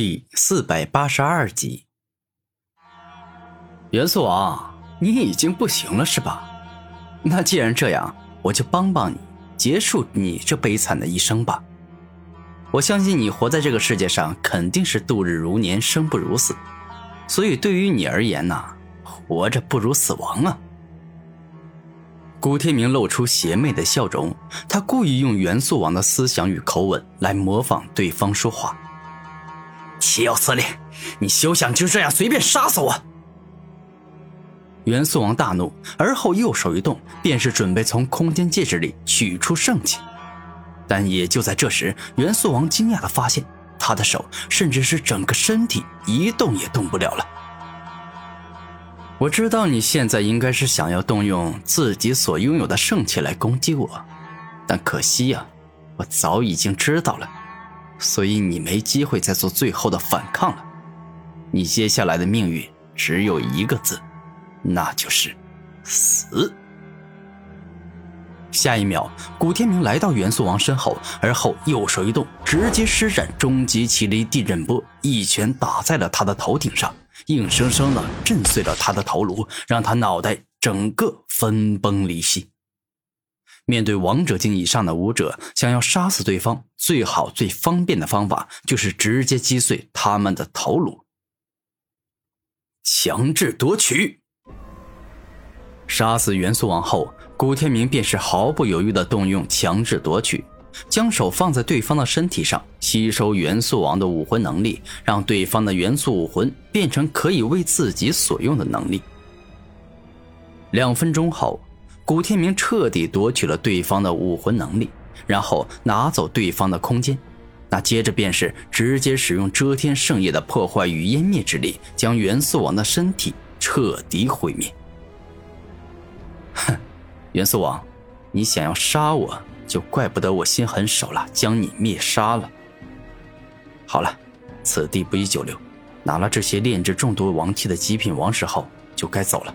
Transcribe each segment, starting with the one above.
第四百八十二集，元素王，你已经不行了是吧？那既然这样，我就帮帮你，结束你这悲惨的一生吧。我相信你活在这个世界上，肯定是度日如年，生不如死。所以对于你而言呢，活着不如死亡啊。古天明露出邪魅的笑容，他故意用元素王的思想与口吻来模仿对方说话。岂有此理！你休想就这样随便杀死我！元素王大怒，而后右手一动，便是准备从空间戒指里取出圣器。但也就在这时，元素王惊讶的发现，他的手甚至是整个身体一动也动不了了。我知道你现在应该是想要动用自己所拥有的圣器来攻击我，但可惜呀，我早已经知道了。所以你没机会再做最后的反抗了，你接下来的命运只有一个字，那就是死。下一秒，古天明来到元素王身后，而后右手一动，直接施展终极麒麟地震波，一拳打在了他的头顶上，硬生生的震碎了他的头颅，让他脑袋整个分崩离析。面对王者境以上的武者，想要杀死对方，最好最方便的方法就是直接击碎他们的头颅。强制夺取，杀死元素王后，古天明便是毫不犹豫的动用强制夺取，将手放在对方的身体上，吸收元素王的武魂能力，让对方的元素武魂变成可以为自己所用的能力。两分钟后。古天明彻底夺取了对方的武魂能力，然后拿走对方的空间，那接着便是直接使用遮天圣业的破坏与湮灭之力，将元素王的身体彻底毁灭。哼，元素王，你想要杀我，就怪不得我心狠手辣，将你灭杀了。好了，此地不宜久留，拿了这些炼制中毒王器的极品王石后，就该走了。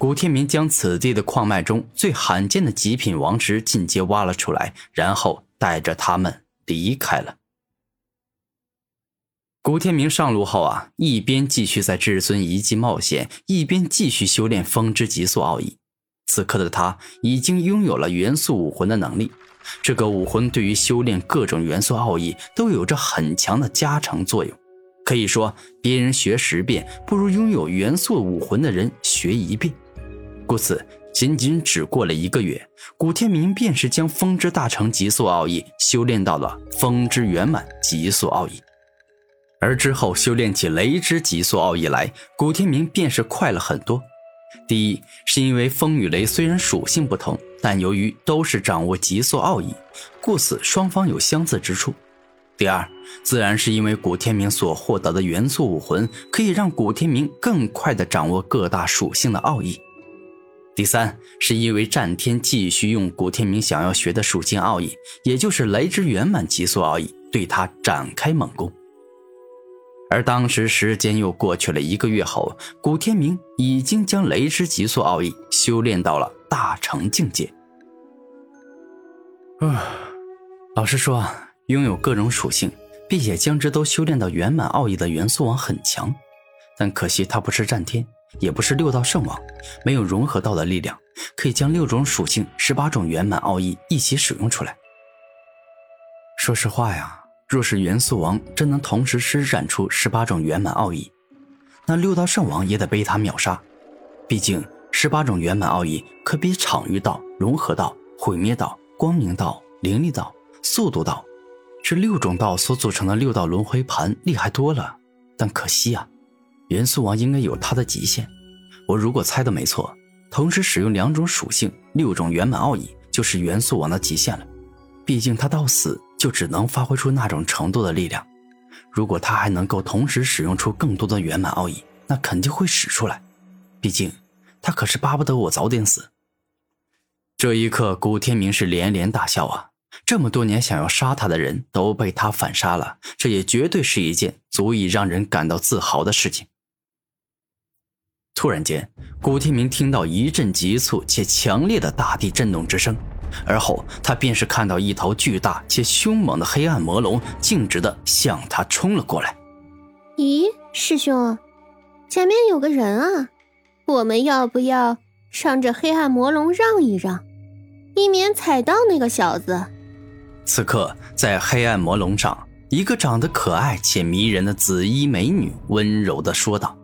古天明将此地的矿脉中最罕见的极品王石进阶挖了出来，然后带着他们离开了。古天明上路后啊，一边继续在至尊遗迹冒险，一边继续修炼风之极速奥义。此刻的他已经拥有了元素武魂的能力，这个武魂对于修炼各种元素奥义都有着很强的加成作用。可以说，别人学十遍，不如拥有元素武魂的人学一遍。故此，仅仅只过了一个月，古天明便是将风之大成极速奥义修炼到了风之圆满极速奥义，而之后修炼起雷之极速奥义来，古天明便是快了很多。第一，是因为风与雷虽然属性不同，但由于都是掌握极速奥义，故此双方有相似之处。第二，自然是因为古天明所获得的元素武魂，可以让古天明更快的掌握各大属性的奥义。第三，是因为战天继续用古天明想要学的属性奥义，也就是雷之圆满极速奥义，对他展开猛攻。而当时时间又过去了一个月后，古天明已经将雷之极速奥义修炼到了大成境界。啊，老实说，拥有各种属性，并且将之都修炼到圆满奥义的元素王很强，但可惜他不是战天。也不是六道圣王，没有融合道的力量，可以将六种属性、十八种圆满奥义一起使用出来。说实话呀，若是元素王真能同时施展出十八种圆满奥义，那六道圣王也得被他秒杀。毕竟十八种圆满奥义可比场域道、融合道、毁灭道、光明道、灵力道、速度道这六种道所组成的六道轮回盘厉害多了。但可惜啊。元素王应该有他的极限，我如果猜的没错，同时使用两种属性、六种圆满奥义，就是元素王的极限了。毕竟他到死就只能发挥出那种程度的力量。如果他还能够同时使用出更多的圆满奥义，那肯定会使出来。毕竟他可是巴不得我早点死。这一刻，古天明是连连大笑啊！这么多年想要杀他的人都被他反杀了，这也绝对是一件足以让人感到自豪的事情。突然间，古天明听到一阵急促且强烈的大地震动之声，而后他便是看到一头巨大且凶猛的黑暗魔龙径直的向他冲了过来。咦，师兄，前面有个人啊，我们要不要让这黑暗魔龙让一让，以免踩到那个小子？此刻，在黑暗魔龙上，一个长得可爱且迷人的紫衣美女温柔的说道：“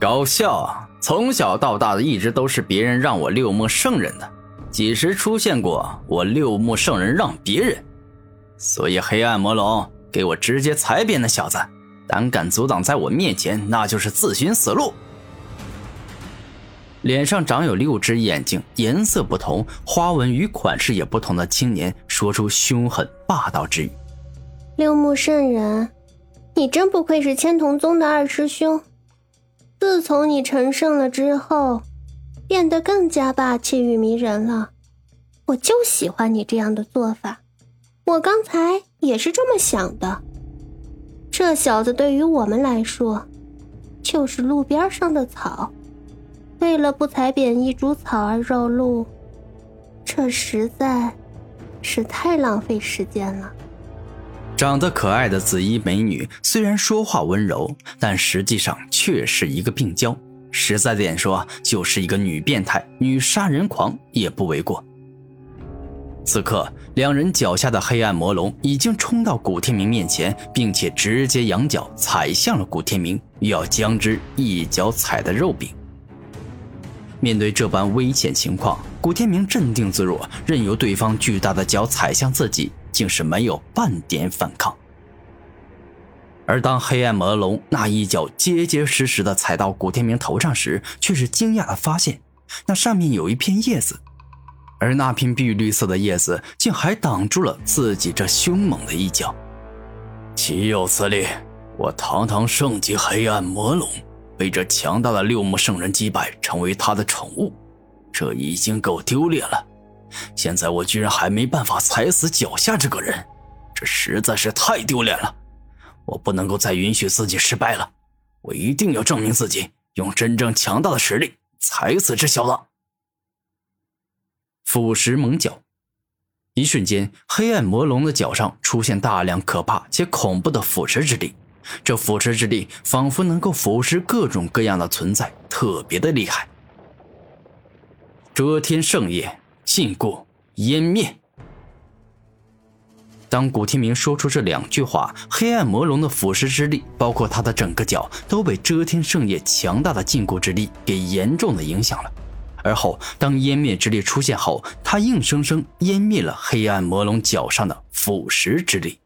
搞笑，从小到大的一直都是别人让我六目圣人的。”几时出现过我六目圣人让别人？所以黑暗魔龙，给我直接踩扁那小子！胆敢阻挡在我面前，那就是自寻死路！脸上长有六只眼睛，颜色不同，花纹与款式也不同的青年，说出凶狠霸道之语：“六目圣人，你真不愧是千瞳宗的二师兄。自从你成圣了之后。”变得更加霸气与迷人了，我就喜欢你这样的做法。我刚才也是这么想的。这小子对于我们来说，就是路边上的草，为了不踩扁一株草而绕路，这实在是太浪费时间了。长得可爱的紫衣美女虽然说话温柔，但实际上却是一个病娇。实在点说，就是一个女变态、女杀人狂也不为过。此刻，两人脚下的黑暗魔龙已经冲到古天明面前，并且直接扬脚踩向了古天明，要将之一脚踩的肉饼。面对这般危险情况，古天明镇定自若，任由对方巨大的脚踩向自己，竟是没有半点反抗。而当黑暗魔龙那一脚结结实实的踩到古天明头上时，却是惊讶的发现，那上面有一片叶子，而那片碧绿色的叶子竟还挡住了自己这凶猛的一脚。岂有此理！我堂堂圣级黑暗魔龙，被这强大的六目圣人击败，成为他的宠物，这已经够丢脸了。现在我居然还没办法踩死脚下这个人，这实在是太丢脸了。我不能够再允许自己失败了，我一定要证明自己，用真正强大的实力踩死这小子。腐蚀猛脚，一瞬间，黑暗魔龙的脚上出现大量可怕且恐怖的腐蚀之力，这腐蚀之力仿佛能够腐蚀各种各样的存在，特别的厉害。遮天圣业，禁锢，湮灭。当古天明说出这两句话，黑暗魔龙的腐蚀之力，包括他的整个脚，都被遮天圣夜强大的禁锢之力给严重的影响了。而后，当湮灭之力出现后，他硬生生湮灭了黑暗魔龙脚上的腐蚀之力。